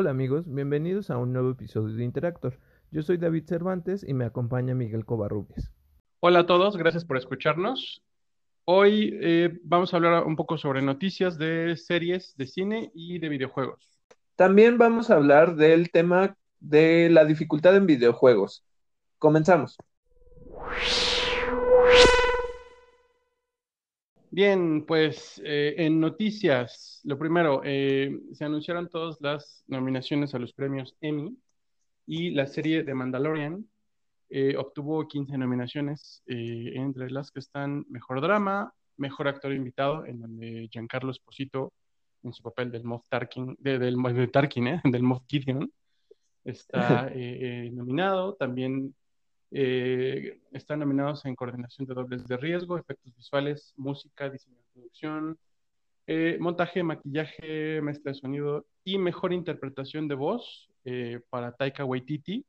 Hola amigos, bienvenidos a un nuevo episodio de Interactor. Yo soy David Cervantes y me acompaña Miguel Covarrubias. Hola a todos, gracias por escucharnos. Hoy eh, vamos a hablar un poco sobre noticias de series de cine y de videojuegos. También vamos a hablar del tema de la dificultad en videojuegos. Comenzamos. Bien, pues eh, en noticias, lo primero, eh, se anunciaron todas las nominaciones a los premios Emmy y la serie de Mandalorian eh, obtuvo 15 nominaciones, entre las que están Mejor Drama, Mejor Actor Invitado, en donde Giancarlo Esposito, en su papel del Moff Tarkin, del, de Tarkin, del Moff Gideon, está nominado. También eh, están nominados en coordinación de dobles de riesgo, efectos visuales, música, diseño de producción, eh, montaje, maquillaje, mezcla de sonido y mejor interpretación de voz eh, para Taika Waititi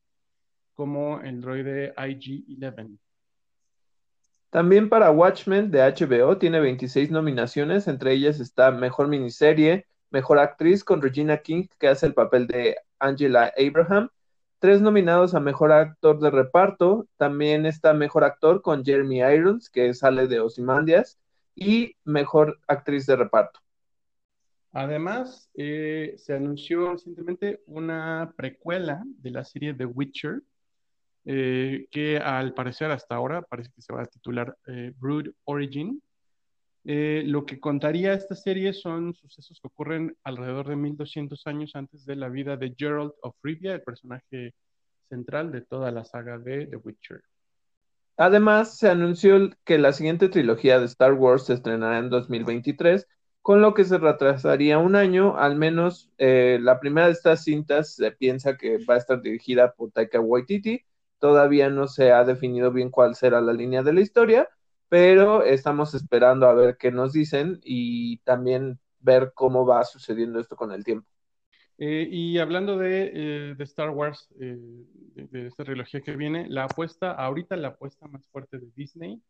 como el droide IG-11. También para Watchmen de HBO tiene 26 nominaciones, entre ellas está Mejor Miniserie, Mejor Actriz con Regina King, que hace el papel de Angela Abraham, tres nominados a Mejor Actor de Reparto. También está Mejor Actor con Jeremy Irons, que sale de Ozymandias, y Mejor Actriz de Reparto. Además, eh, se anunció recientemente una precuela de la serie The Witcher, eh, que al parecer hasta ahora parece que se va a titular eh, Brood Origin. Eh, lo que contaría esta serie son sucesos que ocurren alrededor de 1200 años antes de la vida de Gerald of Rivia, el personaje central de toda la saga de The Witcher. Además, se anunció que la siguiente trilogía de Star Wars se estrenará en 2023, con lo que se retrasaría un año, al menos eh, la primera de estas cintas se piensa que va a estar dirigida por Taika Waititi, todavía no se ha definido bien cuál será la línea de la historia, pero estamos esperando a ver qué nos dicen y también ver cómo va sucediendo esto con el tiempo. Eh, y hablando de, eh, Star Wars, eh, de, esta trilogía que viene, la apuesta, ahorita la apuesta más fuerte de Disney,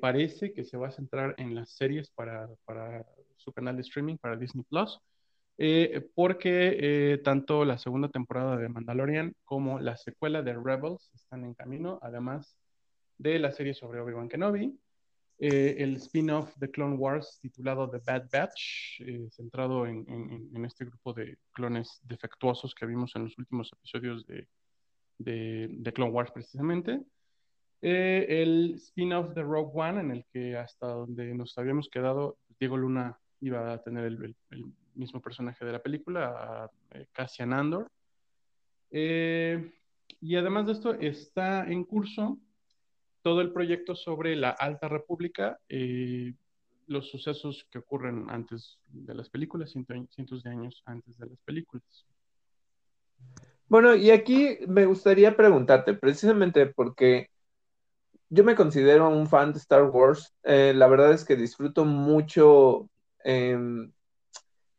parece que se va a centrar en las series para, para su canal de streaming, para Disney Plus, porque tanto la segunda temporada de Mandalorian como la secuela de Rebels están en camino. Además, de la serie sobre Obi-Wan Kenobi, eh, el spin-off de Clone Wars titulado The Bad Batch, eh, centrado en, este grupo de clones defectuosos que vimos en los últimos episodios de, de, Clone Wars precisamente. Eh, el spin-off de Rogue One, en el que hasta donde nos habíamos quedado, Diego Luna iba a tener el, mismo personaje de la película, Cassian Andor. y además de esto, está en curso todo el proyecto sobre la Alta República, eh, los sucesos que ocurren antes de las películas, cientos de años antes de las películas. Bueno, y aquí me gustaría preguntarte, precisamente porque yo me considero un fan de Star Wars, eh, la verdad es que disfruto mucho em,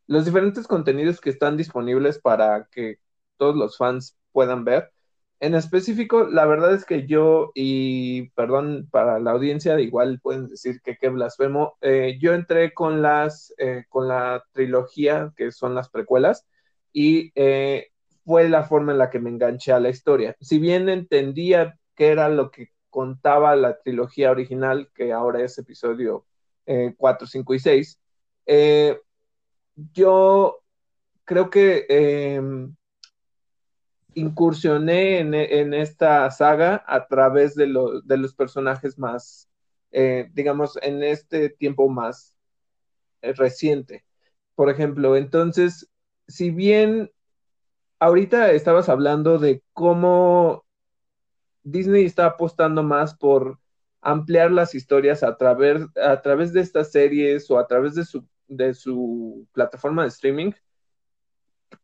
los diferentes contenidos que están disponibles para que todos los fans puedan ver. En específico, la verdad es que yo, y perdón para la audiencia, igual pueden decir que qué blasfemo, eh, yo entré con las, eh, con la trilogía, que son las precuelas, y eh, fue la forma en la que me enganché a la historia. Si bien entendía qué era lo que contaba la trilogía original, que ahora es episodio 4, 5 y 6, yo creo que em, incursioné en, esta saga a través de, los personajes más, eh, digamos, en este tiempo más eh, reciente. Por ejemplo, entonces, si bien ahorita estabas hablando de cómo Disney está apostando más por ampliar las historias a través, a través de estas series o a través de su, de su plataforma de streaming,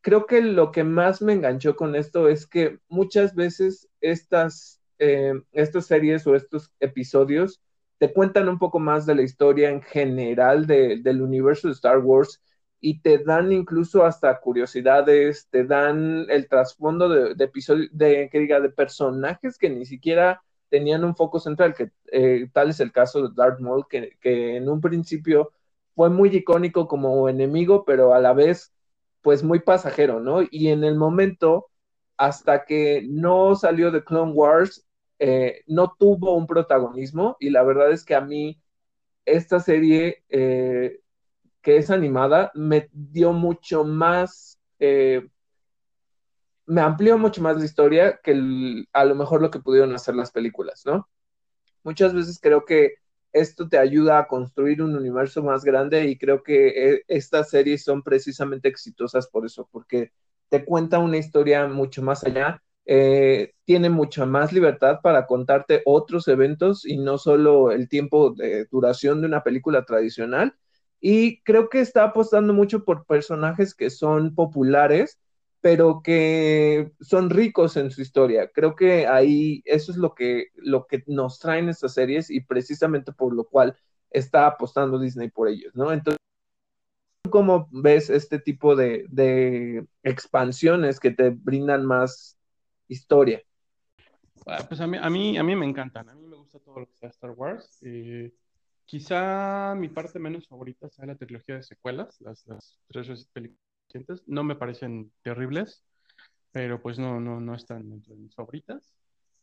creo que lo que más me enganchó con esto es que muchas veces estas, eh, estas series o estos episodios te cuentan un poco más de la historia en general del universo de Star Wars y te dan incluso hasta curiosidades, te dan el trasfondo de, de de, que diga, de personajes que ni siquiera tenían un foco central, que eh, tal es el caso de Darth Maul, que, que en un principio fue muy icónico como enemigo, pero a la vez pues muy pasajero, ¿no? Y en el momento, hasta que no salió de Clone Wars, eh, no tuvo un protagonismo y la verdad es que a mí esta serie eh, que es animada me dio mucho más, eh, me amplió mucho más la historia que a lo mejor lo que pudieron hacer las películas, ¿no? Muchas veces creo que esto te ayuda a construir un universo más grande y creo que eh, estas series son precisamente exitosas por eso, porque te cuenta una historia mucho más allá, eh, tiene mucha más libertad para contarte otros eventos y no solo el tiempo de duración de una película tradicional. Y creo que está apostando mucho por personajes que son populares pero que son ricos en su historia. Creo que ahí eso es lo que, lo que nos traen estas series y precisamente por lo cual está apostando Disney por ellos, ¿no? Entonces, ¿cómo ves este tipo de, de expansiones que te brindan más historia? Ah, pues a mí, a mí, a mí me encantan, a mí me gusta todo lo que sea Star Wars. Eh, quizá mi parte menos favorita sea la trilogía de secuelas, las, las tres películas no me parecen terribles, pero pues no, no, no están entre mis favoritas.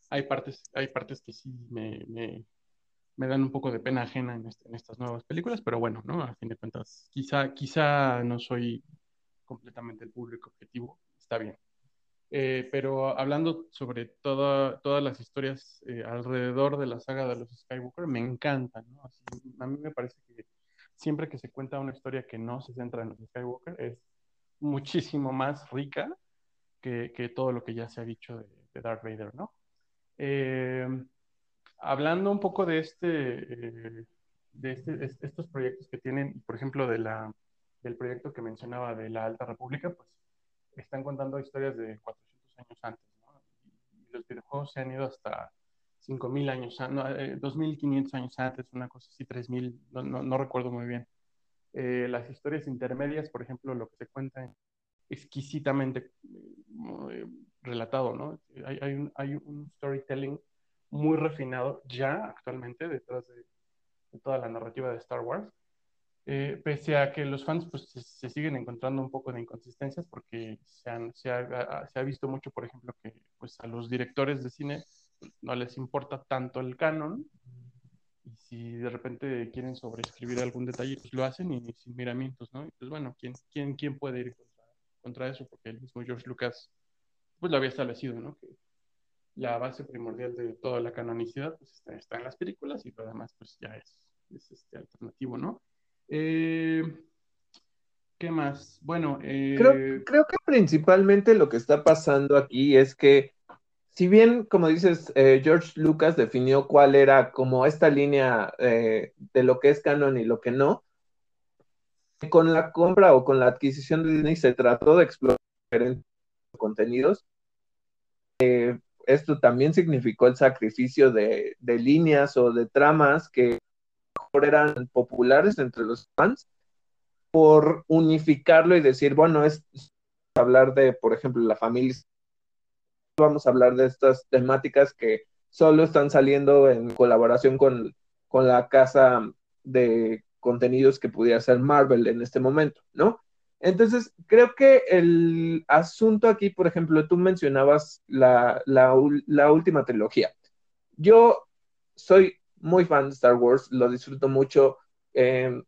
Hay partes, hay partes que sí me, me, dan un poco de pena ajena en, este, en, estas nuevas películas, pero bueno, ¿no? A fin de cuentas, quizá, quizá no soy completamente el público objetivo, está bien. Eh, pero hablando sobre todas las historias eh, alrededor de la saga de los Skywalker, me encantan, ¿no? a mí me parece que siempre que se cuenta una historia que no se centra en los Skywalker, es muchísimo más rica que, que, todo lo que ya se ha dicho de, de Darth Vader, ¿no? Eh, hablando un poco de este, eh, de este, estos proyectos que tienen, por ejemplo, de la, del proyecto que mencionaba de la Alta República, pues están contando historias de 400 años antes, ¿no? Y los videojuegos se han ido hasta 5.000 años, no, 2.500 eh, años antes, una cosa así, 3.000, no, no, no recuerdo muy bien. Eh, las historias intermedias, por ejemplo, lo que se cuenta exquisitamente eh, relatado, ¿no? Hay, hay, un, hay, un, storytelling muy refinado ya actualmente detrás de, toda la narrativa de Star Wars, eh, pese a que los fans pues, se, siguen encontrando un poco de inconsistencias porque se, han, se, ha, se, ha, visto mucho, por ejemplo, que pues, a los directores de cine no les importa tanto el canon y si de repente quieren sobreescribir algún detalle, pues lo hacen y sin miramientos, ¿no? Y pues bueno, ¿quién, quién, quién puede ir contra, contra, eso? Porque el mismo George Lucas, pues lo había establecido, ¿no? Que la base primordial de toda la canonicidad, pues está, está en las películas y lo demás, pues ya es, es este alternativo, ¿no? Eh, ¿Qué más? Bueno, eh... creo, creo que principalmente lo que está pasando aquí es que si bien, como dices, eh, George Lucas definió cuál era como esta línea eh, de lo que es canon y lo que no, con la compra o con la adquisición de Disney se trató de explorar diferentes contenidos. Eh, esto también significó el sacrificio de, de, líneas o de tramas que mejor eran populares entre los fans por unificarlo y decir, bueno, es hablar de, por ejemplo, la familia vamos a hablar de estas temáticas que solo están saliendo en colaboración con, con la casa de contenidos que pudiera ser Marvel en este momento, ¿no? Entonces, creo que el asunto aquí, por ejemplo, tú mencionabas la, la, la, última trilogía. Yo soy muy fan de Star Wars, lo disfruto mucho. Eh,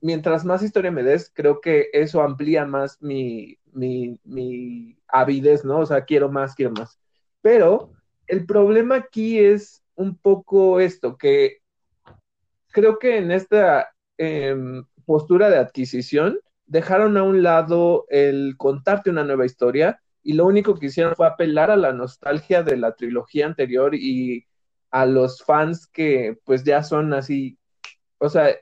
mientras más historia me des, creo que eso amplía más mi, mi, mi avidez, ¿no? O sea, quiero más, quiero más. Pero el problema aquí es un poco esto, que creo que en esta em, postura de adquisición dejaron a un lado el contarte una nueva historia y lo único que hicieron fue apelar a la nostalgia de la trilogía anterior y a los fans que pues ya son así, o sea,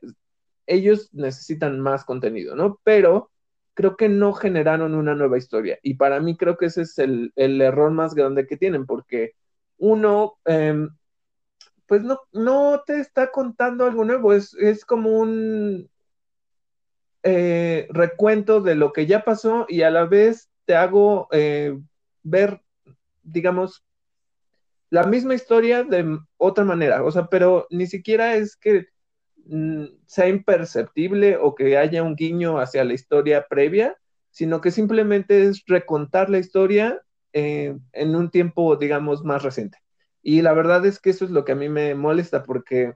ellos necesitan más contenido, ¿no? Pero creo que no generaron una nueva historia. Y para mí creo que ese es el, error más grande que tienen, porque uno, em, pues no, no te está contando algo nuevo, es, como un eh, recuento de lo que ya pasó y a la vez te hago eh, ver, digamos, la misma historia de otra manera, o sea, pero ni siquiera es que sea imperceptible o que haya un guiño hacia la historia previa, sino que simplemente es recontar la historia eh, en un tiempo, digamos, más reciente. Y la verdad es que eso es lo que a mí me molesta porque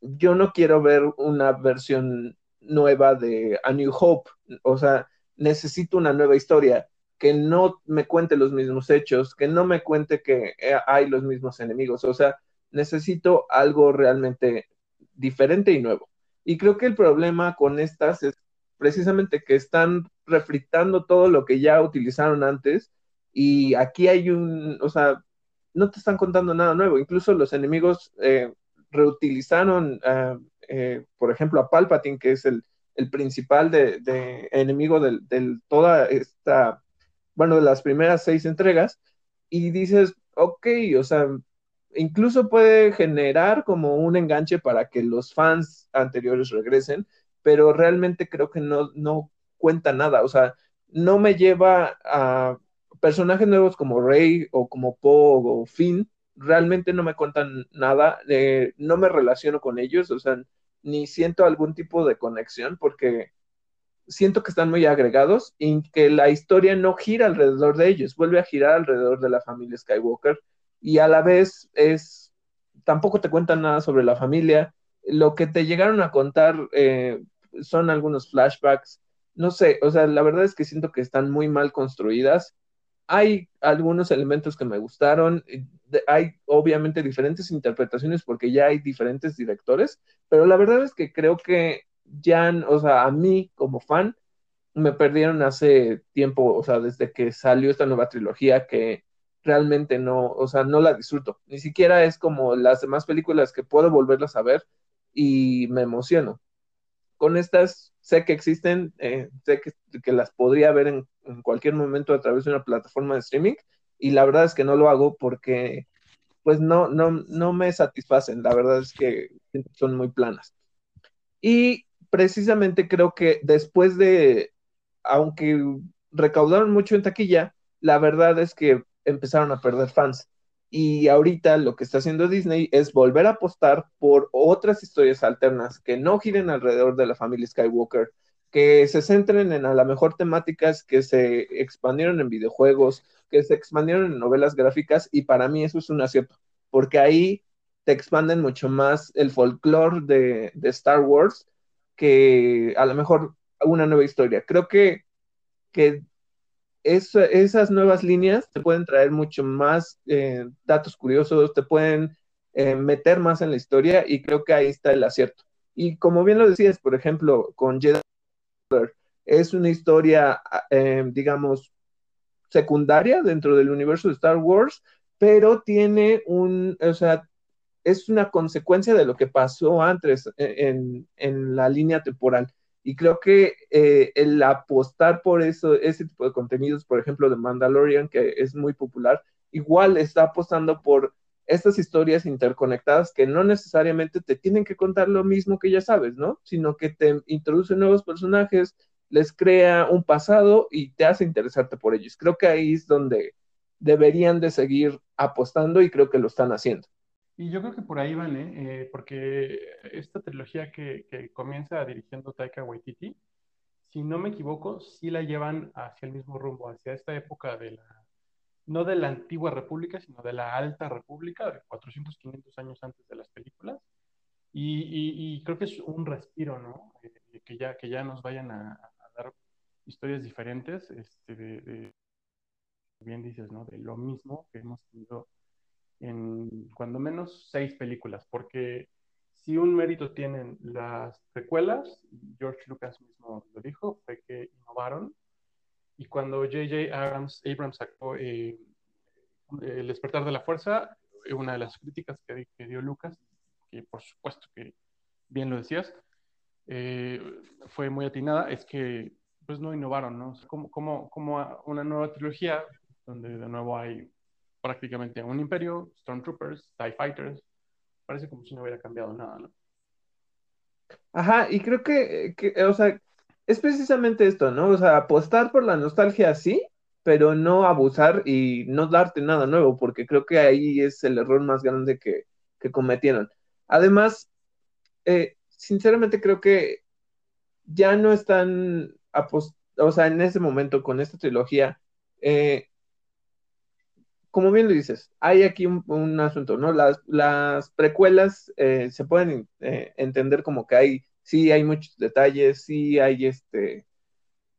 yo no quiero ver una versión nueva de A New Hope, o sea, necesito una nueva historia que no me cuente los mismos hechos, que no me cuente que eh, hay los mismos enemigos, o sea, necesito algo realmente diferente y nuevo. Y creo que el problema con estas es precisamente que están refritando todo lo que ya utilizaron antes y aquí hay un, o sea, no te están contando nada nuevo, incluso los enemigos eh, reutilizaron, eh, eh, por ejemplo, a Palpatine, que es el, principal de, enemigo de, toda esta, bueno, de las primeras seis entregas, y dices, ok, o sea, incluso puede generar como un enganche para que los fans anteriores regresen, pero realmente creo que no, no cuenta nada, o sea, no me lleva a personajes nuevos como Rey o como Poe o Finn, realmente no me cuentan nada, eh, no me relaciono con ellos, o sea, ni siento algún tipo de conexión porque siento que están muy agregados y que la historia no gira alrededor de ellos, vuelve a girar alrededor de la familia Skywalker y a la vez es, tampoco te cuentan nada sobre la familia, lo que te llegaron a contar eh, son algunos flashbacks, no sé, o sea, la verdad es que siento que están muy mal construidas. Hay algunos elementos que me gustaron, hay obviamente diferentes interpretaciones porque ya hay diferentes directores, pero la verdad es que creo que ya, o sea, a mí como fan, me perdieron hace tiempo, o sea, desde que salió esta nueva trilogía que realmente no, o sea, no la disfruto. Ni siquiera es como las demás películas que puedo volverlas a ver y me emociono. Con estas sé que existen, eh, sé que, las podría ver en, cualquier momento a través de una plataforma de streaming y la verdad es que no lo hago porque pues no, no, no me satisfacen, la verdad es que son muy planas. Y precisamente creo que después de, aunque recaudaron mucho en taquilla, la verdad es que empezaron a perder fans. Y ahorita lo que está haciendo Disney es volver a apostar por otras historias alternas que no giren alrededor de la familia Skywalker, que se centren en a lo mejor temáticas que se expandieron en videojuegos, que se expandieron en novelas gráficas, y para mí eso es un acierto, porque ahí te expanden mucho más el folclore de, de Star Wars que a lo mejor una nueva historia. Creo que, que esas nuevas líneas te pueden traer mucho más eh, datos curiosos, te pueden eh, meter más en la historia y creo que ahí está el acierto. Y como bien lo decías, por ejemplo, con Jedi es una historia, eh, digamos, secundaria dentro del universo de Star Wars, pero tiene un, o sea, es una consecuencia de lo que pasó antes en, en la línea temporal. Y creo que eh, el apostar por eso, ese tipo de contenidos, por ejemplo, de Mandalorian, que es muy popular, igual está apostando por estas historias interconectadas que no necesariamente te tienen que contar lo mismo que ya sabes, ¿no? Sino que te introducen nuevos personajes, les crea un pasado y te hace interesarte por ellos. Creo que ahí es donde deberían de seguir apostando y creo que lo están haciendo. Y yo creo que por ahí van, ¿eh? eh porque esta trilogía que, que, comienza dirigiendo Taika Waititi, si no me equivoco, sí la llevan hacia el mismo rumbo, hacia esta época de la, no de la antigua república, sino de la alta república, de 400, 500 años antes de las películas. Y, y, creo que es un respiro, ¿no? Eh, que, ya, que ya nos vayan a, dar historias diferentes, este, de, bien dices, ¿no? De lo mismo que hemos tenido en cuando menos seis películas, porque si un mérito tienen las precuelas, George Lucas mismo lo dijo, fue que innovaron. Y cuando J.J. Abrams, Abrams sacó eh, El despertar de la fuerza, una de las críticas que, dio Lucas, que por supuesto que bien lo decías, eh, fue muy atinada, es que pues no innovaron, ¿no? como, como, como una nueva trilogía donde de nuevo hay prácticamente un imperio, Stormtroopers, TIE Fighters. Parece como si no hubiera cambiado nada, ¿no? Ajá, y creo que, o sea, es precisamente esto, ¿no? O sea, apostar por la nostalgia sí, pero no abusar y no darte nada nuevo, porque creo que ahí es el error más grande que, que cometieron. Además, eh, sinceramente creo que ya no están, o sea, en ese momento con esta trilogía, eh, como bien lo dices, hay aquí un, asunto, ¿no? Las, las precuelas eh, se pueden eh, entender como que hay, sí hay muchos detalles, sí hay, este,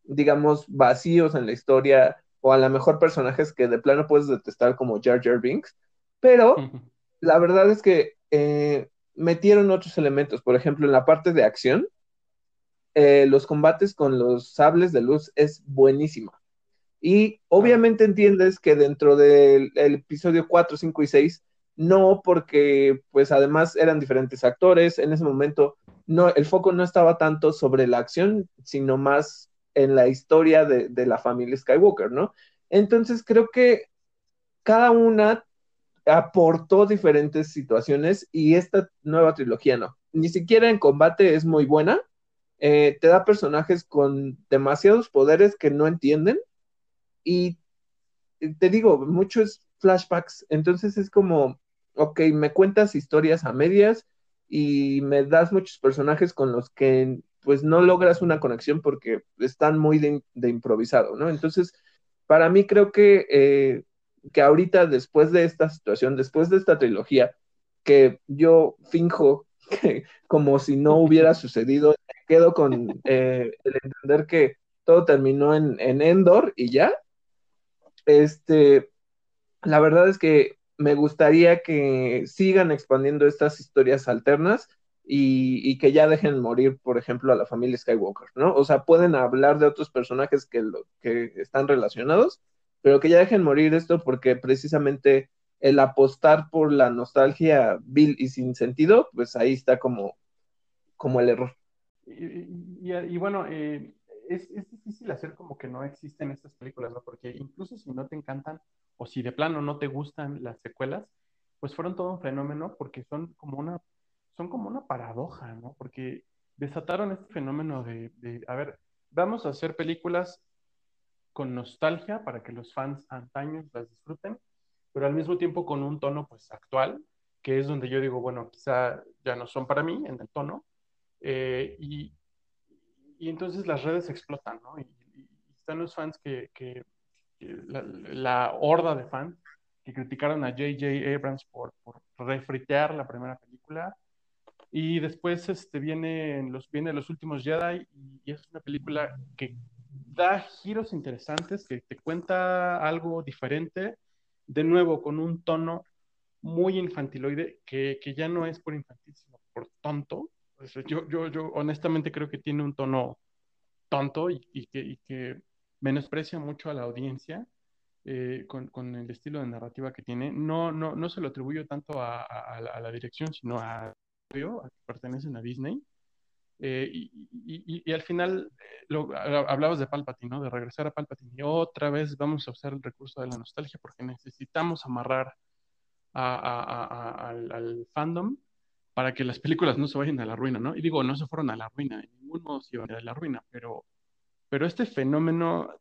digamos, vacíos en la historia, o a lo mejor personajes que de plano puedes detestar como Jar Jar Binks, pero la verdad es que eh, metieron otros elementos, por ejemplo, en la parte de acción, los combates con los sables de luz es buenísima. Y obviamente entiendes que dentro del episodio 4, 5 y 6, no, porque pues además eran diferentes actores, en ese momento no, el foco no estaba tanto sobre la acción, sino más en la historia de, de la familia Skywalker, ¿no? Entonces creo que cada una aportó diferentes situaciones y esta nueva trilogía no. Ni siquiera en combate es muy buena. Eh, te da personajes con demasiados poderes que no entienden y te digo, muchos flashbacks, entonces es como, ok, me cuentas historias a medias y me das muchos personajes con los que pues no logras una conexión porque están muy de, improvisado, ¿no? Entonces, para mí creo que, eh, que ahorita después de esta situación, después de esta trilogía, que yo finjo como si no hubiera sucedido, quedo con eh, el entender que todo terminó en, en Endor y ya, este, la verdad es que me gustaría que sigan expandiendo estas historias alternas y, que ya dejen morir, por ejemplo, a la familia Skywalker, ¿no? O sea, pueden hablar de otros personajes que, lo, que están relacionados, pero que ya dejen morir esto porque precisamente el apostar por la nostalgia vil y sin sentido, pues ahí está como, como el error. Y, bueno, eh, es, difícil hacer como que no existen estas películas, ¿no? Porque incluso si no te encantan o si de plano no te gustan las secuelas, pues fueron todo un fenómeno porque son como una, son como una paradoja, ¿no? Porque desataron este fenómeno de, de, a ver, vamos a hacer películas con nostalgia para que los fans antaños las disfruten, pero al mismo tiempo con un tono pues actual, que es donde yo digo, bueno, quizá ya no son para mí en el tono, eh, y, y entonces las redes explotan, ¿no? Y, están los fans que, la, horda de fans que criticaron a J.J. Abrams por, por la primera película. Y después este, vienen los, viene Los Últimos Jedi y, es una película que da giros interesantes, que te cuenta algo diferente, de nuevo con un tono muy infantiloide, que, que ya no es por infantil, sino por tonto, pues, yo, yo, yo honestamente creo que tiene un tono tonto y, que, menosprecia mucho a la audiencia eh, con, el estilo de narrativa que tiene. No, no, no se lo atribuyo tanto a, la, dirección, sino a, a que pertenecen a Disney. Eh, y, al final eh, lo, hablabas de Palpatine, ¿no? De regresar a Palpatine. Y otra vez vamos a usar el recurso de la nostalgia porque necesitamos amarrar al, fandom para que las películas no se vayan a la ruina, ¿no? Y digo, no se fueron a la ruina, en ningún modo se iban a la ruina, pero, pero este fenómeno,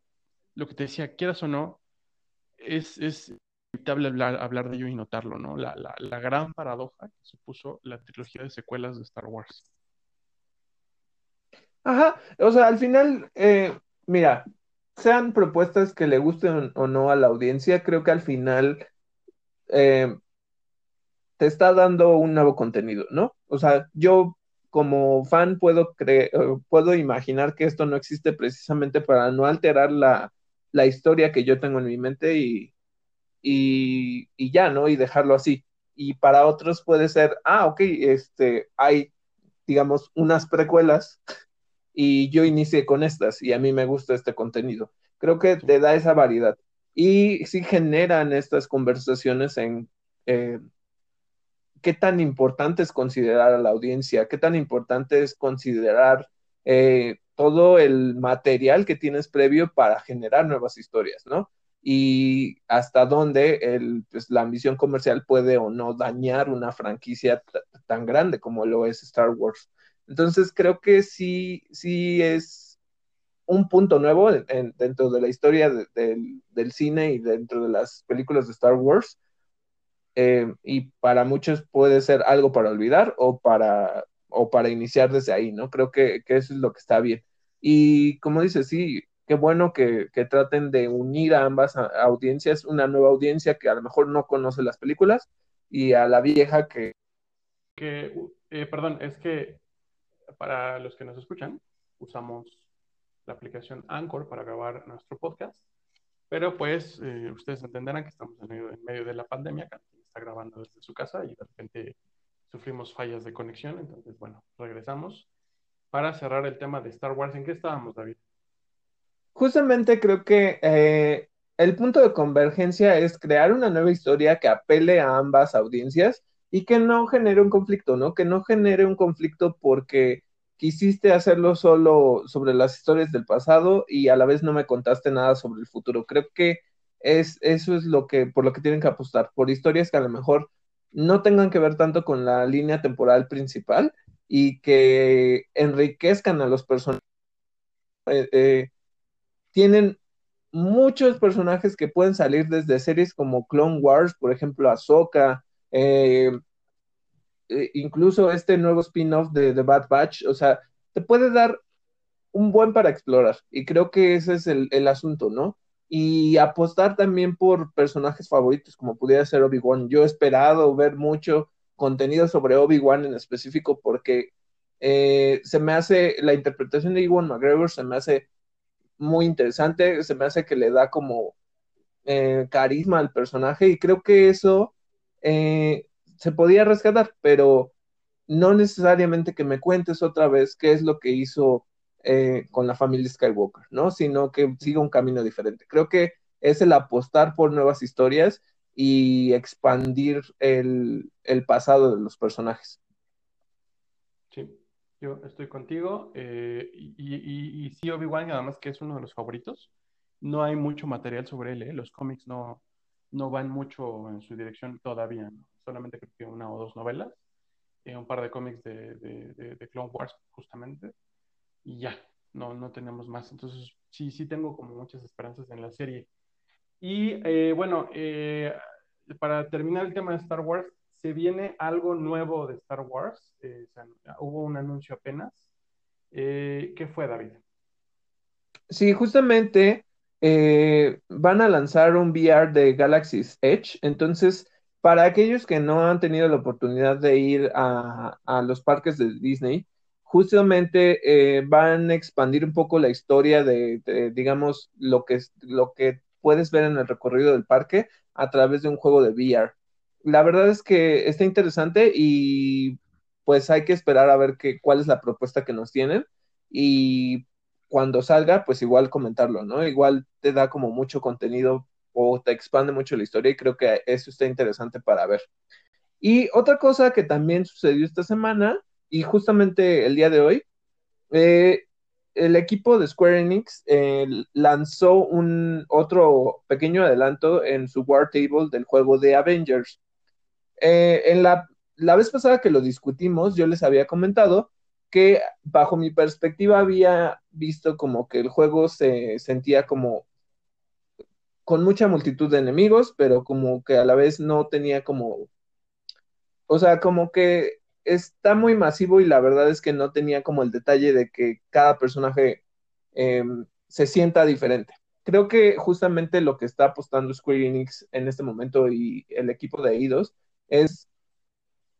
lo que te decía, quieras o no, es, es inevitable hablar, de ello y notarlo, ¿no? La, la, gran paradoja que supuso la trilogía de secuelas de Star Wars. Ajá, o sea, al final, eh, mira, sean propuestas que le gusten o no a la audiencia, creo que al final eh, te está dando un nuevo contenido, ¿no? O sea, yo como fan puedo creer, eh, puedo imaginar que esto no existe precisamente para no alterar la, historia que yo tengo en mi mente y, y, ya, ¿no? Y dejarlo así. Y para otros puede ser, ah, ok, este, hay, digamos, unas precuelas y yo inicié con estas y a mí me gusta este contenido. Creo que te da esa variedad. Y sí generan estas conversaciones en, eh, qué tan importante es considerar a la audiencia, qué tan importante es considerar eh, todo el material que tienes previo para generar nuevas historias, ¿no? Y hasta dónde pues, la ambición comercial puede o no dañar una franquicia tan grande como lo es Star Wars. Entonces creo que sí, sí es un punto nuevo dentro de la historia del cine y dentro de las películas de Star Wars eh, y para muchos puede ser algo para olvidar o para o para iniciar desde ahí, ¿no? Creo que, que, eso es lo que está bien. Y como dices, sí, qué bueno que, que traten de unir a ambas audiencias, una nueva audiencia que a lo mejor no conoce las películas y a la vieja que... que eh, perdón, es que para los que nos escuchan, usamos la aplicación Anchor para grabar nuestro podcast, pero pues eh, ustedes entenderán que estamos en medio, en medio de la pandemia, está grabando desde su casa y de repente sufrimos fallas de conexión, entonces bueno, regresamos para cerrar el tema de Star Wars. ¿En qué estábamos, David? Justamente creo que eh, el punto de convergencia es crear una nueva historia que apele a ambas audiencias y que no genere un conflicto, ¿no? Que no genere un conflicto porque quisiste hacerlo solo sobre las historias del pasado y a la vez no me contaste nada sobre el futuro. Creo que es, eso es lo que, por lo que tienen que apostar, por historias que a lo mejor no tengan que ver tanto con la línea temporal principal y que enriquezcan a los personajes. Eh, eh, tienen muchos personajes que pueden salir desde series como Clone Wars, por ejemplo, Ahsoka, eh, incluso este nuevo spin-off de The Bad Batch, o sea, te puede dar un buen para explorar y creo que ese es el, el asunto, ¿no? Y apostar también por personajes favoritos, como pudiera ser Obi-Wan. Yo he esperado ver mucho contenido sobre Obi-Wan en específico porque eh, se me hace, la interpretación de Ewan McGregor se me hace muy interesante, se me hace que le da como eh, carisma al personaje y creo que eso eh, se podía rescatar, pero no necesariamente que me cuentes otra vez qué es lo que hizo eh, con la familia Skywalker, ¿no? Sino que siga un camino diferente. Creo que es el apostar por nuevas historias y expandir el, pasado de los personajes. Sí, yo estoy contigo. Eh, y, sí, Obi-Wan, además que es uno de los favoritos. No hay mucho material sobre él, ¿eh? los cómics no, no van mucho en su dirección todavía, solamente creo que una o dos novelas, un par de cómics de, de Clone Wars justamente y ya, no, no tenemos más. Entonces, sí, sí tengo como muchas esperanzas en la serie. Y eh, bueno, eh, para terminar el tema de Star Wars, se viene algo nuevo de Star Wars. Eh, hubo un anuncio apenas. ¿Qué fue, David? Sí, justamente van a lanzar un VR de Galaxy's Edge. Entonces, para aquellos que no han tenido la oportunidad de ir a, a los parques de Disney, justamente eh, van a expandir un poco la historia de, digamos, lo que, lo que puedes ver en el recorrido del parque a través de un juego de VR. La verdad es que está interesante y pues hay que esperar a ver qué, cuál es la propuesta que nos tienen y cuando salga, pues igual comentarlo, ¿no? Igual te da como mucho contenido o te expande mucho la historia y creo que eso está interesante para ver. Y otra cosa que también sucedió esta semana y justamente el día de hoy, eh, el equipo de Square Enix eh, lanzó un otro pequeño adelanto en su War Table del juego de Avengers. Eh, en la, la vez pasada que lo discutimos, yo les había comentado que bajo mi perspectiva había visto como que el juego se sentía como con mucha multitud de enemigos, pero como que a la vez no tenía como, o sea, como que está muy masivo y la verdad es que no tenía como el detalle de que cada personaje em, se sienta diferente. Creo que justamente lo que está apostando Square Enix en este momento y el equipo de Eidos es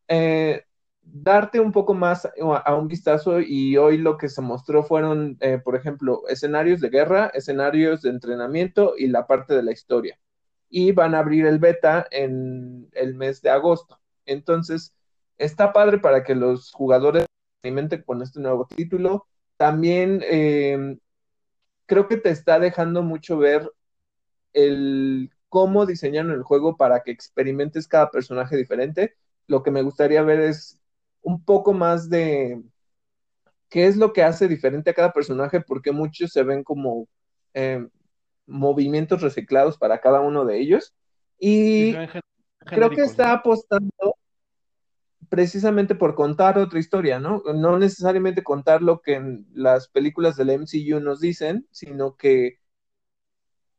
eh, darte un poco más a, un vistazo y hoy lo que se mostró fueron, eh, por ejemplo, escenarios de guerra, escenarios de entrenamiento y la parte de la historia. Y van a abrir el beta en el mes de agosto. Entonces, está padre para que los jugadores se alimenten con este nuevo título. También eh, creo que te está dejando mucho ver el cómo diseñaron el juego para que experimentes cada personaje diferente. Lo que me gustaría ver es un poco más de qué es lo que hace diferente a cada personaje, porque muchos se ven como eh, movimientos reciclados para cada uno de ellos. Y creo que está apostando precisamente por contar otra historia, ¿no? No necesariamente contar lo que en las películas del MCU nos dicen, sino que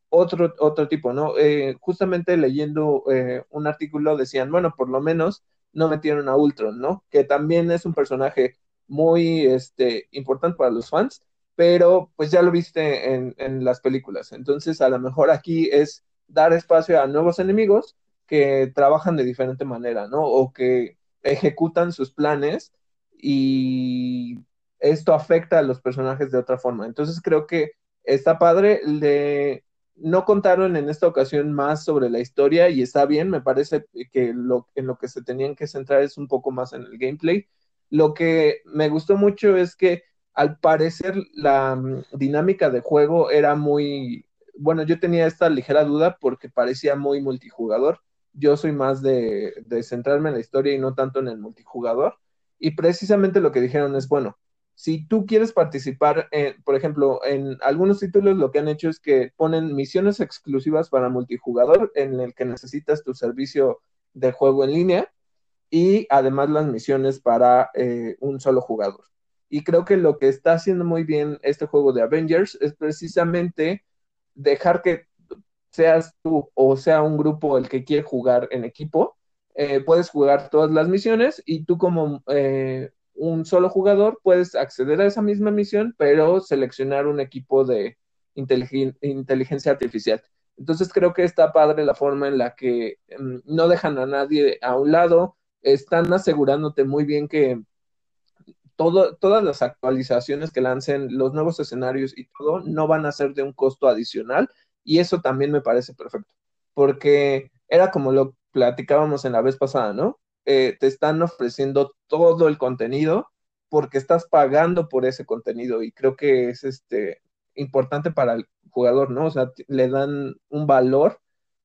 otro, otro tipo, ¿no? Eh, justamente leyendo eh, un artículo decían, bueno, por lo menos no metieron a Ultron, ¿no? Que también es un personaje muy este, importante para los fans, pero pues ya lo viste en, en las películas. Entonces, a lo mejor aquí es dar espacio a nuevos enemigos que trabajan de diferente manera, ¿no? O que ejecutan sus planes y esto afecta a los personajes de otra forma. Entonces creo que está padre. Le, no contaron en esta ocasión más sobre la historia y está bien. Me parece que lo, en lo que se tenían que centrar es un poco más en el gameplay. Lo que me gustó mucho es que al parecer la mm, dinámica de juego era muy, bueno, yo tenía esta ligera duda porque parecía muy multijugador. Yo soy más de, centrarme en la historia y no tanto en el multijugador. Y precisamente lo que dijeron es, bueno, si tú quieres participar, por ejemplo, en algunos títulos lo que han hecho es que ponen misiones exclusivas para multijugador en el que necesitas tu servicio de juego en línea y además las misiones para eh, un solo jugador. Y creo que lo que está haciendo muy bien este juego de Avengers es precisamente dejar que seas tú o sea un grupo el que quiere jugar en equipo, eh, puedes jugar todas las misiones y tú como eh, un solo jugador, puedes acceder a esa misma misión, pero seleccionar un equipo de inteligencia artificial. Entonces creo que está padre la forma en la que mm, no dejan a nadie a un lado, están asegurándote muy bien que todo, todas las actualizaciones que lancen, los nuevos escenarios y todo, no van a ser de un costo adicional y eso también me parece perfecto, porque era como lo platicábamos en la vez pasada, ¿no? Eh, te están ofreciendo todo el contenido porque estás pagando por ese contenido y creo que es este importante para el jugador, ¿no? O sea, le dan un valor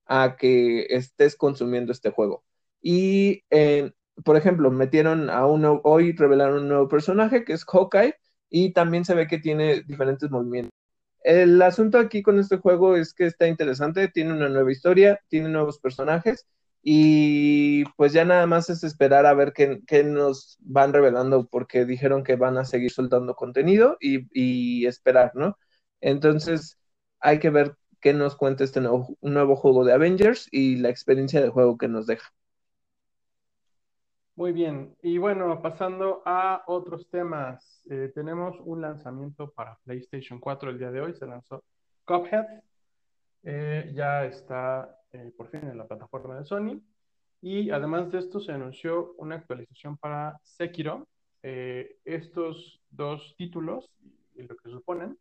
a que estés consumiendo este juego. Y, eh, por ejemplo, metieron a uno, hoy revelaron un nuevo personaje que es Hawkeye y también se ve que tiene diferentes movimientos. El asunto aquí con este juego es que está interesante, tiene una nueva historia, tiene nuevos personajes y pues ya nada más es esperar a ver qué, nos van revelando, porque dijeron que van a seguir soltando contenido y, esperar, ¿no? Entonces hay que ver qué nos cuenta este nuevo, nuevo juego de Avengers y la experiencia de juego que nos deja. Muy bien, y bueno, pasando a otros temas, eh, tenemos un lanzamiento para PlayStation 4 el día de hoy, se lanzó Cuphead, eh, ya está eh, por fin en la plataforma de Sony. Y además de esto se anunció una actualización para Sekiro. Estos dos títulos, y lo que suponen,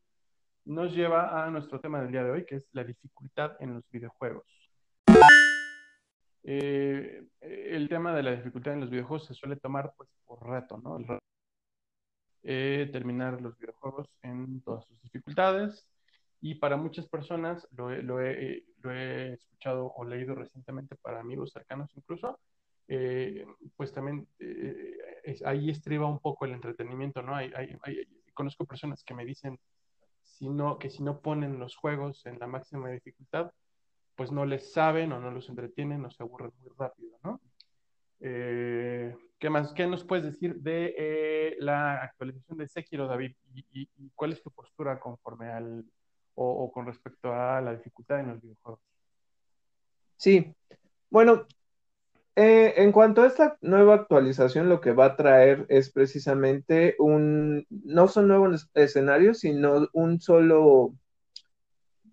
nos lleva a nuestro tema del día de hoy, que es la dificultad en los videojuegos. Eh, el tema de la dificultad en los videojuegos se suele tomar pues, por reto, ¿no? El reto, terminar los videojuegos en todas sus dificultades, y para muchas personas, lo lo he, lo he escuchado o leído recientemente para amigos cercanos incluso, eh, pues también eh, ahí estriba un poco el entretenimiento, ¿no? Hay, hay, conozco personas que me dicen si no, que si no ponen los juegos en la máxima dificultad, pues no les saben o no los entretienen o se aburren muy rápido, ¿no? Eh, ¿Qué más? ¿Qué nos puedes decir de la actualización de Sekiro, David? y, cuál es tu postura conforme al, o, con respecto a la dificultad en los videojuegos. Sí, bueno, eh, en cuanto a esta nueva actualización, lo que va a traer es precisamente un, no son nuevos escenarios, sino un solo,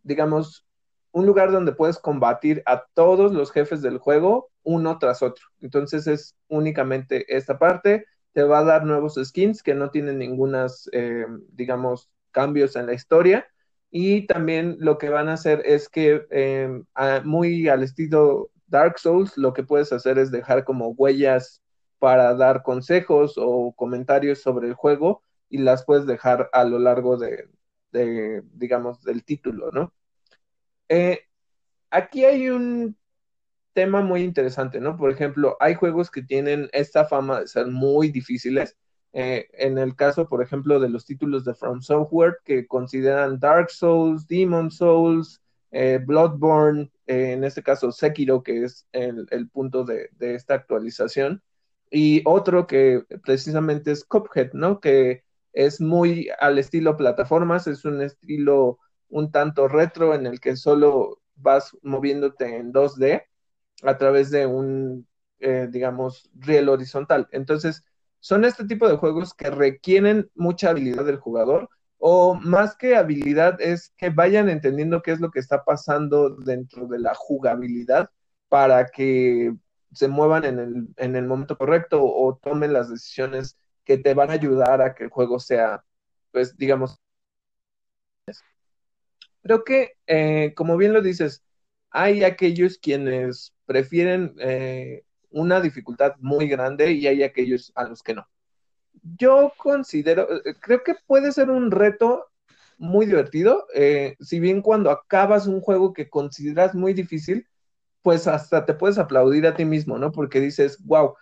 digamos, un lugar donde puedes combatir a todos los jefes del juego uno tras otro. Entonces es únicamente esta parte, te va a dar nuevos skins que no tienen ningunas, eh, digamos, cambios en la historia y también lo que van a hacer es que em, muy al estilo Dark Souls, lo que puedes hacer es dejar como huellas para dar consejos o comentarios sobre el juego y las puedes dejar a lo largo de, digamos, del título, ¿no? Eh, aquí hay un tema muy interesante, ¿no? Por ejemplo, hay juegos que tienen esta fama de ser muy difíciles eh, en el caso, por ejemplo, de los títulos de From Software que consideran Dark Souls, Demon Souls, eh, Bloodborne, en este caso Sekiro, que es el, punto de, esta actualización, y otro que precisamente es Cuphead, ¿no? Que es muy al estilo plataformas, es un estilo un tanto retro en el que solo vas moviéndote en 2D a través de un, digamos, riel horizontal. Entonces, son este tipo de juegos que requieren mucha habilidad del jugador, o más que habilidad es que vayan entendiendo qué es lo que está pasando dentro de la jugabilidad para que se muevan en el, en el momento correcto o tomen las decisiones que te van a ayudar a que el juego sea, pues, digamos, creo que, eh, como bien lo dices, hay aquellos quienes prefieren eh, una dificultad muy grande y hay aquellos a los que no. Yo considero, eh, creo que puede ser un reto muy divertido, si bien cuando acabas un juego que consideras muy difícil, pues hasta te puedes aplaudir a ti mismo, ¿no? Porque dices, wow,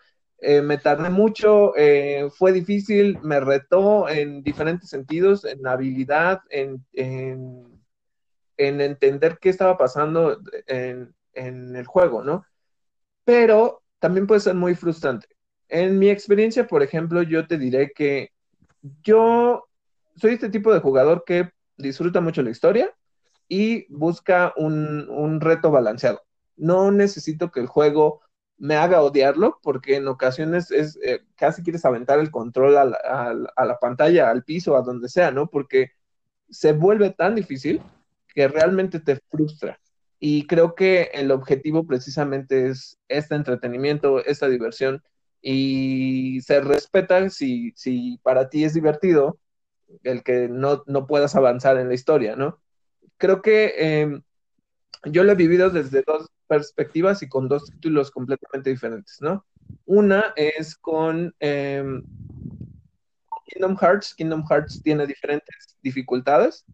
eh, me tardé mucho, eh, fue difícil, me retó en diferentes sentidos, en habilidad, en, en, entender qué estaba pasando en, en, el juego, ¿no? Pero también puede ser muy frustrante. En mi experiencia, por ejemplo, yo te diré que yo soy este tipo de jugador que disfruta mucho la historia y busca un, un reto balanceado. No necesito que el juego me haga odiarlo, porque en ocasiones es eh, casi quieres aventar el control a la, pantalla, al piso, a donde sea, ¿no? Porque se vuelve tan difícil que realmente te frustra. Y creo que el objetivo precisamente es este entretenimiento, esta diversión, y se respeta si, si para ti es divertido el que no, no puedas avanzar en la historia, ¿no? Creo que em, yo lo he vivido desde dos perspectivas y con dos títulos completamente diferentes, ¿no? Una es con em, Kingdom Hearts. Kingdom Hearts tiene diferentes dificultades,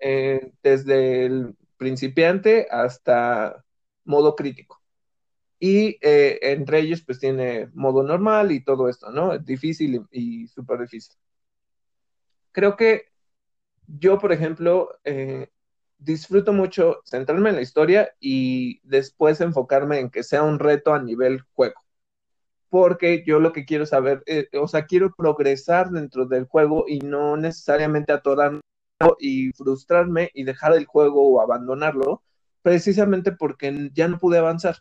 eh, desde el principiante hasta modo crítico. Y eh, entre ellos, pues tiene modo normal y todo esto, ¿no? Difícil y, y súper difícil. Creo que yo, por ejemplo, eh, disfruto mucho centrarme en la historia y después enfocarme en que sea un reto a nivel juego. Porque yo lo que quiero saber, o sea, quiero progresar dentro del juego y no necesariamente atorarme y frustrarme y dejar el juego o abandonarlo, precisamente porque ya no pude avanzar.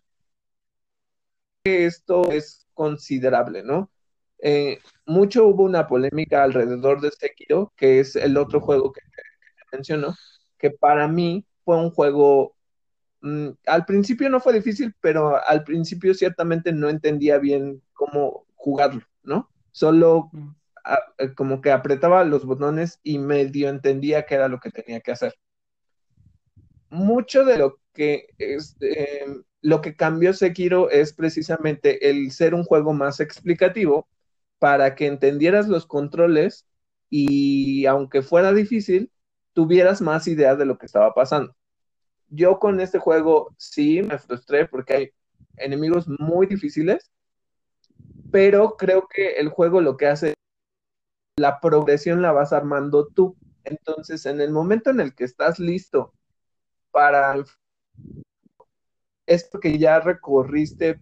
Esto es considerable, ¿no? Eh, mucho hubo una polémica alrededor de Sekiro, que es el otro juego que, que menciono, que para mí fue un juego, mm, al principio no fue difícil, pero al principio ciertamente no entendía bien cómo jugarlo, ¿no? Solo eh, como que apretaba los botones y medio entendía qué era lo que tenía que hacer. Mucho de lo que em, lo que cambió Sekiro es precisamente el ser un juego más explicativo para que entendieras los controles y aunque fuera difícil, tuvieras más idea de lo que estaba pasando. Yo con este juego sí me frustré porque hay enemigos muy difíciles, pero creo que el juego lo que hace, la progresión la vas armando tú. Entonces, en el momento en el que estás listo para es porque ya recorriste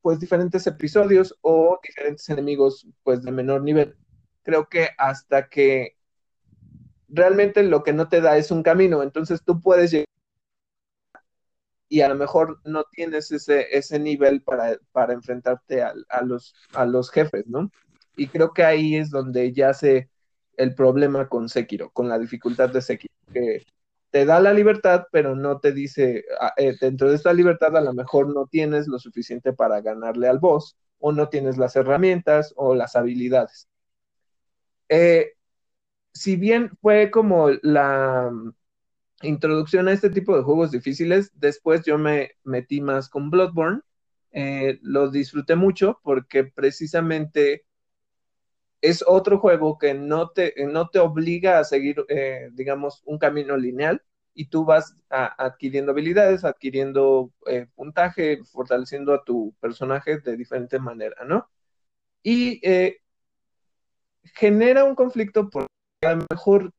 pues diferentes episodios o diferentes enemigos pues de menor nivel. Creo que hasta que realmente lo que no te da es un camino, entonces tú puedes llegar y a lo mejor no tienes ese, ese nivel para, para enfrentarte a, los, a los jefes, ¿no? Y creo que ahí es donde yace el problema con Sekiro, con la dificultad de Sekiro, que te da la libertad, pero no te dice, ah, eh, dentro de esta libertad a lo mejor no tienes lo suficiente para ganarle al boss, o no tienes las herramientas o las habilidades. Eh, si bien fue como la introducción a este tipo de juegos difíciles, después yo me metí más con Bloodborne. Eh, lo disfruté mucho porque precisamente es otro juego que no te, no te obliga a seguir, eh, digamos, un camino lineal y tú vas adquiriendo habilidades, adquiriendo eh, puntaje, fortaleciendo a tu personaje de diferente manera, ¿no? Y genera un conflicto por a lo mejor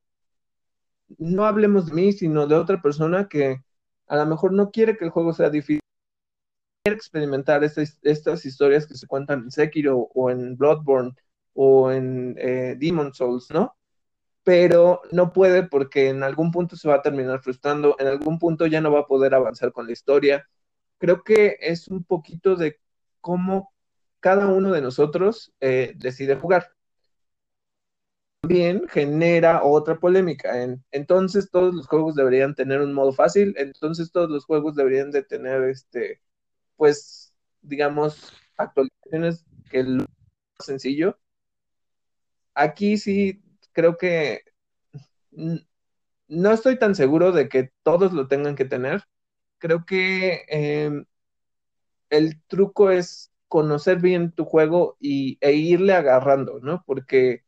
no hablemos de mí, sino de otra persona que a lo mejor no quiere que el juego sea difícil, quiere experimentar estas, historias que se cuentan en Sekiro o en Bloodborne o en eh, Demon Souls, ¿no? Pero no puede porque en algún punto se va a terminar frustrando, en algún punto ya no va a poder avanzar con la historia. Creo que es un poquito de cómo cada uno de nosotros eh, decide jugar. También genera otra polémica. entonces todos los juegos deberían tener un modo fácil, entonces todos los juegos deberían de tener, este, pues, digamos, actualizaciones que lo más sencillo. Aquí sí creo que no estoy tan seguro de que todos lo tengan que tener. Creo que em, el truco es conocer bien tu juego y, e irle agarrando, ¿no? Porque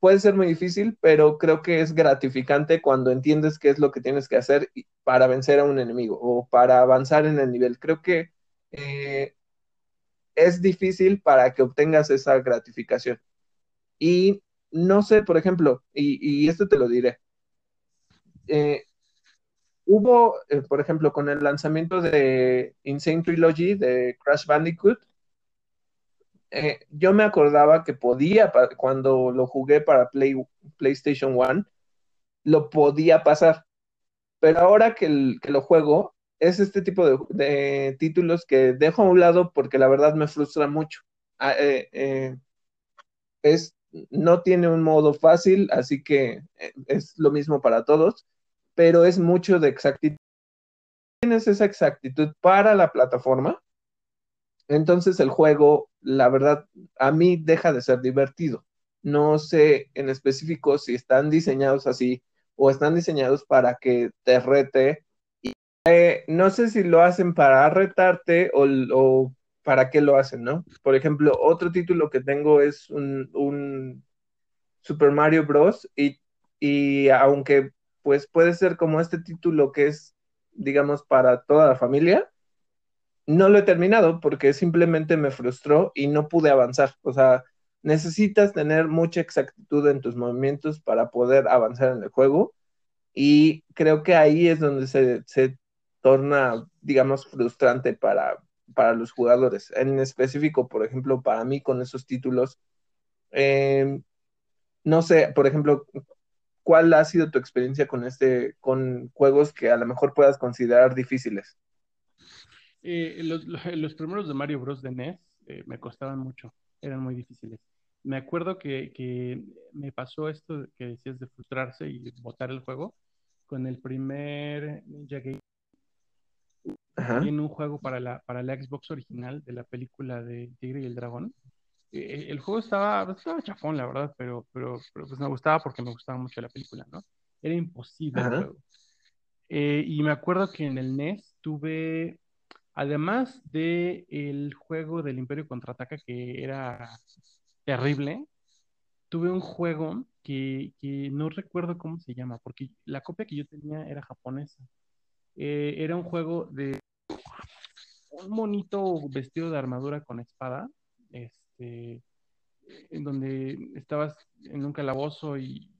puede ser muy difícil, pero creo que es gratificante cuando entiendes qué es lo que tienes que hacer para vencer a un enemigo o para avanzar en el nivel. Creo que eh, es difícil para que obtengas esa gratificación. Y no sé, por ejemplo, y, esto te lo diré. Eh, hubo, eh, por ejemplo, con el lanzamiento de Insane Trilogy de Crash Bandicoot, eh, yo me acordaba que podía, cuando lo jugué para Play, PlayStation 1, lo podía pasar. Pero ahora que, lo juego, es este tipo de, títulos que dejo a un lado porque la verdad me frustra mucho. Ah, es, no tiene un modo fácil, así que es lo mismo para todos pero es mucho de exactitud. Tienes esa exactitud para la plataforma, entonces el juego, la verdad, a mí deja de ser divertido. No sé en específico si están diseñados así o están diseñados para que te rete. Eh, no sé si lo hacen para retarte o, para qué lo hacen, ¿no? Por ejemplo, otro título que tengo es un, Super Mario Bros. Y, y aunque pues puede ser como este título que es, digamos, para toda la familia. No lo he terminado porque simplemente me frustró y no pude avanzar. O sea, necesitas tener mucha exactitud en tus movimientos para poder avanzar en el juego. Y creo que ahí es donde se, torna, digamos, frustrante para, para los jugadores. En específico, por ejemplo, para mí con esos títulos, eh, no sé, por ejemplo, ¿cuál ha sido tu experiencia con este, con juegos que a lo mejor puedas considerar difíciles? Eh, los, primeros de Mario Bros. de NES eh, me costaban mucho, eran muy difíciles. Me acuerdo que, me pasó esto que decías de frustrarse y botar el juego con el primer Ninja. En un juego para la, para la Xbox original de la película de Tigre y el Dragón. Eh, el juego estaba, pues, estaba chafón, la verdad, pero, pero, pues me gustaba porque me gustaba mucho la película, ¿no? Era imposible el juego. Eh, y me acuerdo que en el NES tuve, además de el juego del Imperio Contraataca, que era terrible, tuve un juego que, que, no recuerdo cómo se llama, porque la copia que yo tenía era japonesa. Eh, era un juego de un monito vestido de armadura con espada. Este, en donde estabas en un calabozo y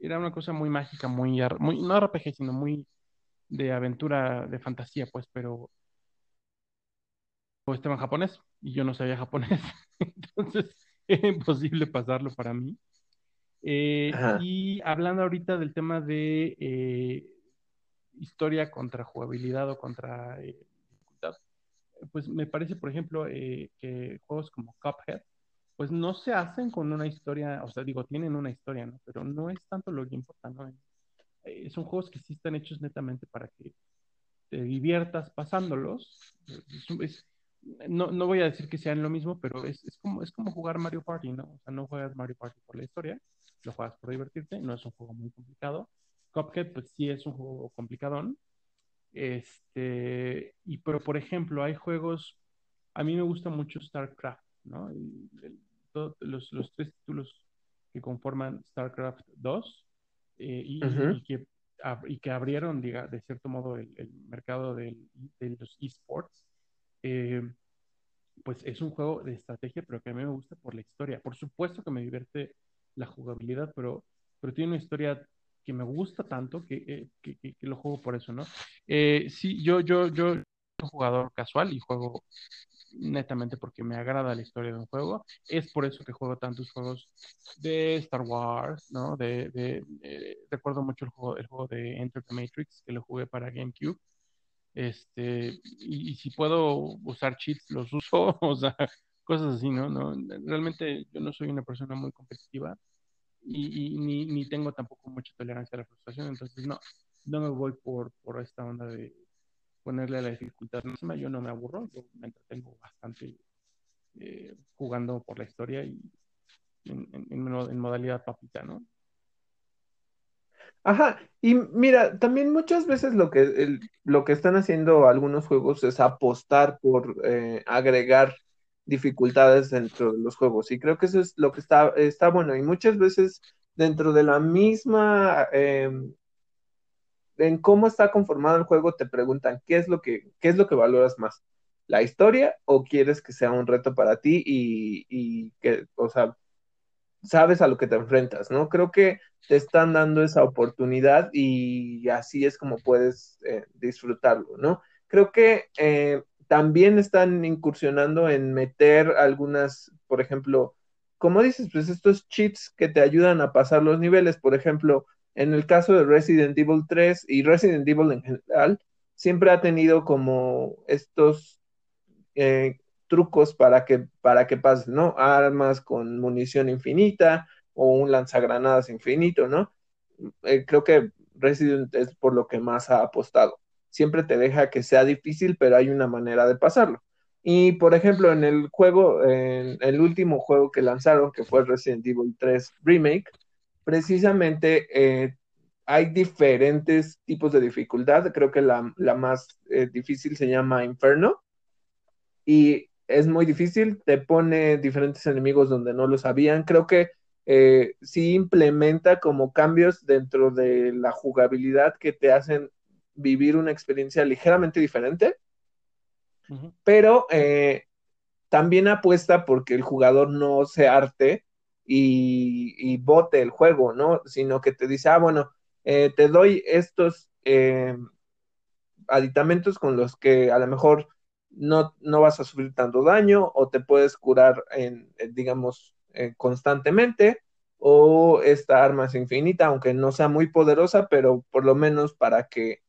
era una cosa muy mágica, muy, muy no RPG, sino muy de aventura, de fantasía, pues, pero estaba en japonés y yo no sabía japonés, entonces era imposible pasarlo para mí. Eh, y hablando ahorita del tema de eh, historia contra jugabilidad o contra eh, pues me parece, por ejemplo, eh, que juegos como Cuphead, pues no se hacen con una historia, o sea, digo, tienen una historia, ¿no? Pero no es tanto lo que importa, ¿no? Eh, son juegos que sí están hechos netamente para que te diviertas pasándolos. no, no, voy a decir que sean lo mismo, pero es, es, como, es como jugar Mario Party, ¿no? O sea, no juegas Mario Party por la historia, lo juegas por divertirte, no es un juego muy complicado. Cuphead, pues sí es un juego complicadón, este, y pero por ejemplo, hay juegos, a mí me gusta mucho StarCraft, ¿no? los, los, tres títulos que conforman StarCraft 2 eh, y, que, y que abrieron, diga, de cierto modo, el, mercado de los esports. Eh, pues es un juego de estrategia, pero que a mí me gusta por la historia. Por supuesto que me divierte la jugabilidad, pero, pero tiene una historia que me gusta tanto que, eh, lo juego por eso, ¿no? Eh, sí, yo, yo, yo soy un jugador casual y juego netamente porque me agrada la historia de un juego. Es por eso que juego tantos juegos de Star Wars, ¿no? De, de, recuerdo mucho el juego, el juego de Enter the Matrix, que lo jugué para GameCube. Este, y, si puedo usar cheats, los uso, o sea, cosas así, ¿no? ¿no? Realmente yo no soy una persona muy competitiva y, ni, ni, tengo tampoco mucha tolerancia a la frustración, entonces no, no me voy por, por esta onda de ponerle la dificultad máxima, yo no me aburro, yo me entretengo bastante eh, jugando por la historia y en, en, modalidad papita, ¿no? Ajá, y mira, también muchas veces lo que, lo que están haciendo algunos juegos es apostar por eh, agregar dificultades dentro de los juegos. Y creo que eso es lo que está, está bueno. Y muchas veces dentro de la misma, em, en cómo está conformado el juego, te preguntan qué es lo que, qué es lo que valoras más. ¿La historia o quieres que sea un reto para ti y, y que, o sea, sabes a lo que te enfrentas, ¿no? Creo que te están dando esa oportunidad y así es como puedes eh, disfrutarlo, ¿no? Creo que eh, también están incursionando en meter algunas, por ejemplo, como dices, pues estos cheats que te ayudan a pasar los niveles, por ejemplo, en el caso de Resident Evil 3 y Resident Evil en general, siempre ha tenido como estos eh, trucos para que, para que pases, ¿no? Armas con munición infinita o un lanzagranadas infinito, ¿no? Eh, creo que Resident es por lo que más ha apostado siempre te deja que sea difícil, pero hay una manera de pasarlo. Y por ejemplo, en el juego, en el último juego que lanzaron, que fue Resident Evil 3 Remake, precisamente eh, hay diferentes tipos de dificultad. Creo que la, más eh, difícil se llama Inferno. Y es muy difícil, te pone diferentes enemigos donde no lo sabían. Creo que eh, sí implementa como cambios dentro de la jugabilidad que te hacen vivir una experiencia ligeramente diferente, pero eh, también apuesta porque el jugador no se arte y, y, bote el juego, ¿no? Sino que te dice, ah, bueno, eh, te doy estos eh, aditamentos con los que a lo mejor no, no, vas a sufrir tanto daño o te puedes curar en, digamos, constantemente o esta arma es infinita, aunque no sea muy poderosa, pero por lo menos para que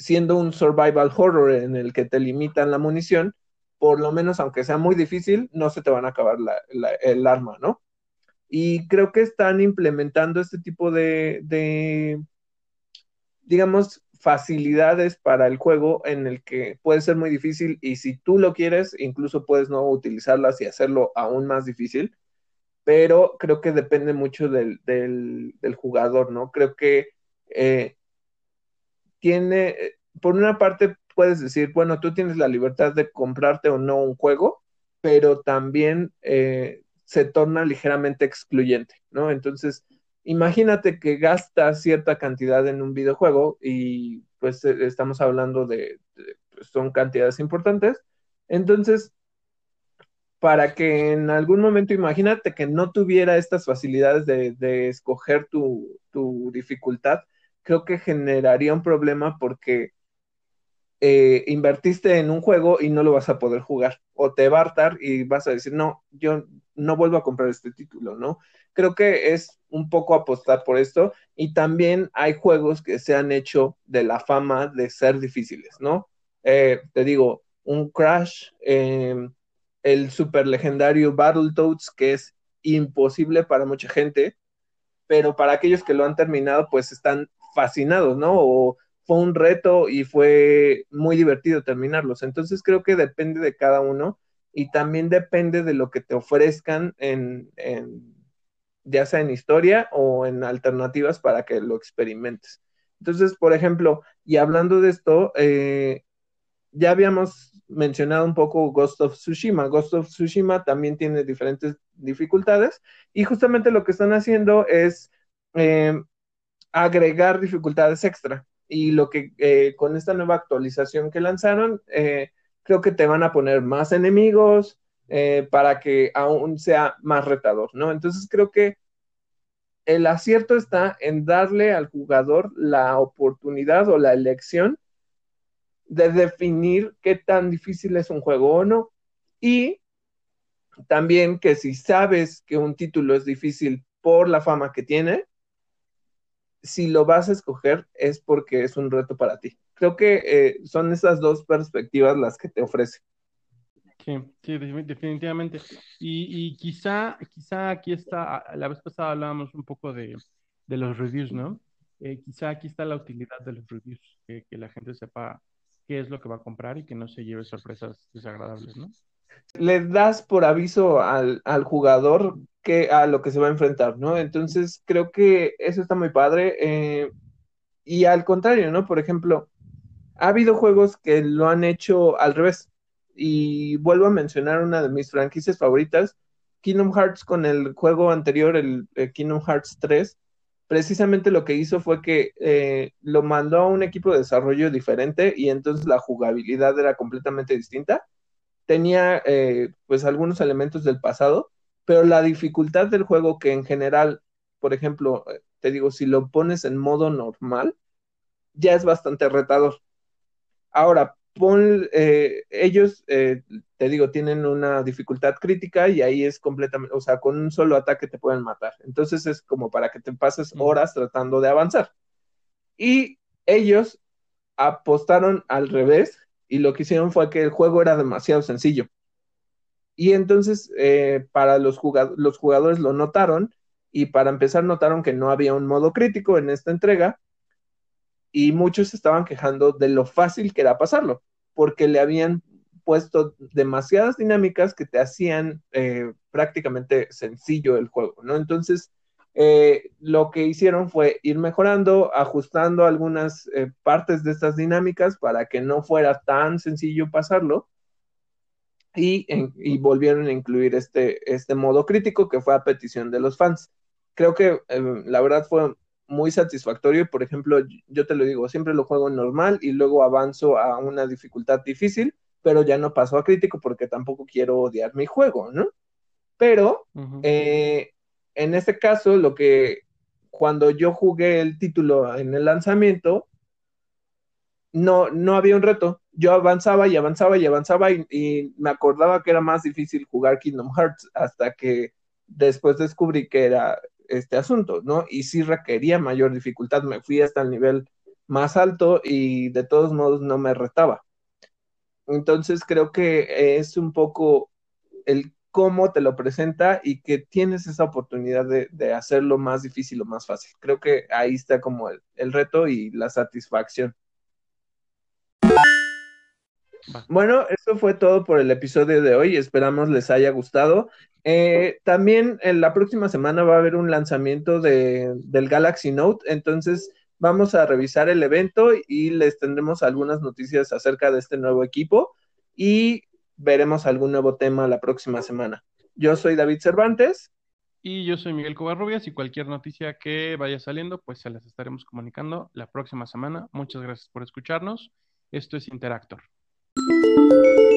siendo un survival horror en el que te limitan la munición, por lo menos aunque sea muy difícil, no se te van a acabar el arma, ¿no? Y creo que están implementando este tipo de, digamos, facilidades para el juego en el que puede ser muy difícil y si tú lo quieres, incluso puedes no utilizarlas y hacerlo aún más difícil, pero creo que depende mucho del, del, jugador, ¿no? Creo que eh, tiene, por una parte puedes decir, bueno, tú tienes la libertad de comprarte o no un juego, pero también eh, se torna ligeramente excluyente, ¿no? Entonces, imagínate que gastas cierta cantidad en un videojuego y pues eh, estamos hablando de, pues, son cantidades importantes, entonces, para que en algún momento, imagínate que no tuviera estas facilidades de, de escoger tu, tu dificultad, creo que generaría un problema porque eh, invertiste en un juego y no lo vas a poder jugar. O te va a hartar y vas a decir, no, yo no vuelvo a comprar este título, ¿no? Creo que es un poco apostar por esto. Y también hay juegos que se han hecho de la fama de ser difíciles, ¿no? Eh, te digo, un Crash, em, el super legendario Battletoads, que es imposible para mucha gente, pero para aquellos que lo han terminado, pues están fascinados, ¿no? O fue un reto y fue muy divertido terminarlos. Entonces creo que depende de cada uno y también depende de lo que te ofrezcan en, ya sea en historia o en alternativas para que lo experimentes. Entonces, por ejemplo, y hablando de esto, eh, ya habíamos mencionado un poco Ghost of Tsushima. Ghost of Tsushima también tiene diferentes dificultades y justamente lo que están haciendo es eh, agregar dificultades extra. Y lo que eh, con esta nueva actualización que lanzaron, eh, creo que te van a poner más enemigos eh, para que aún sea más retador, ¿no? Entonces creo que el acierto está en darle al jugador la oportunidad o la elección de definir qué tan difícil es un juego o no. Y también que si sabes que un título es difícil por la fama que tiene, si lo vas a escoger es porque es un reto para ti. Creo que eh, son esas dos perspectivas las que te ofrece. Sí, sí, definitivamente. Y, quizá, quizá aquí está, la vez pasada hablábamos un poco de, los reviews, ¿no? Eh, quizá aquí está la utilidad de los reviews, que, la gente sepa qué es lo que va a comprar y que no se lleve sorpresas desagradables, ¿no? Le das por aviso al, jugador que, a lo que se va a enfrentar, ¿no? Entonces creo que eso está muy padre. Eh, y al contrario, ¿no? Por ejemplo, ha habido juegos que lo han hecho al revés y vuelvo a mencionar una de mis franquicias favoritas, Kingdom Hearts con el juego anterior, el, Kingdom Hearts 3, precisamente lo que hizo fue que eh, lo mandó a un equipo de desarrollo diferente y entonces la jugabilidad era completamente distinta. Tenía eh, pues algunos elementos del pasado, pero la dificultad del juego que en general, por ejemplo, eh, te digo, si lo pones en modo normal, ya es bastante retador. Ahora, eh, ellos, eh, te digo, tienen una dificultad crítica y ahí es completamente, o sea, con un solo ataque te pueden matar. Entonces es como para que te pases horas tratando de avanzar. Y ellos apostaron al revés y lo que hicieron fue que el juego era demasiado sencillo. Y entonces eh, para los, los jugadores lo notaron y para empezar notaron que no había un modo crítico en esta entrega y muchos estaban quejando de lo fácil que era pasarlo porque le habían puesto demasiadas dinámicas que te hacían eh, prácticamente sencillo el juego, ¿no? Entonces, eh, lo que hicieron fue ir mejorando, ajustando algunas partes de estas dinámicas para que no fuera tan sencillo pasarlo. Y, y, volvieron a incluir este, este modo crítico que fue a petición de los fans. Creo que la verdad fue muy satisfactorio. Por ejemplo, yo te lo digo, siempre lo juego normal y luego avanzo a una dificultad difícil, pero ya no paso a crítico porque tampoco quiero odiar mi juego, ¿no? Pero eh, en este caso, lo que cuando yo jugué el título en el lanzamiento, no, no había un reto. Yo avanzaba y avanzaba y avanzaba y, me acordaba que era más difícil jugar Kingdom Hearts hasta que después descubrí que era este asunto, ¿no? Y sí requería mayor dificultad, me fui hasta el nivel más alto y de todos modos no me retaba. Entonces creo que es un poco el cómo te lo presenta y que tienes esa oportunidad de, hacerlo más difícil o más fácil. Creo que ahí está como el, el reto y la satisfacción. Bueno, eso fue todo por el episodio de hoy. Esperamos les haya gustado. Eh, también en la próxima semana va a haber un lanzamiento de, del Galaxy Note, entonces vamos a revisar el evento y les tendremos algunas noticias acerca de este nuevo equipo y veremos algún nuevo tema la próxima semana. Yo soy David Cervantes. Y yo soy Miguel Covarrubias y cualquier noticia que vaya saliendo, pues se las estaremos comunicando la próxima semana. Muchas gracias por escucharnos. Esto es Interactor. Música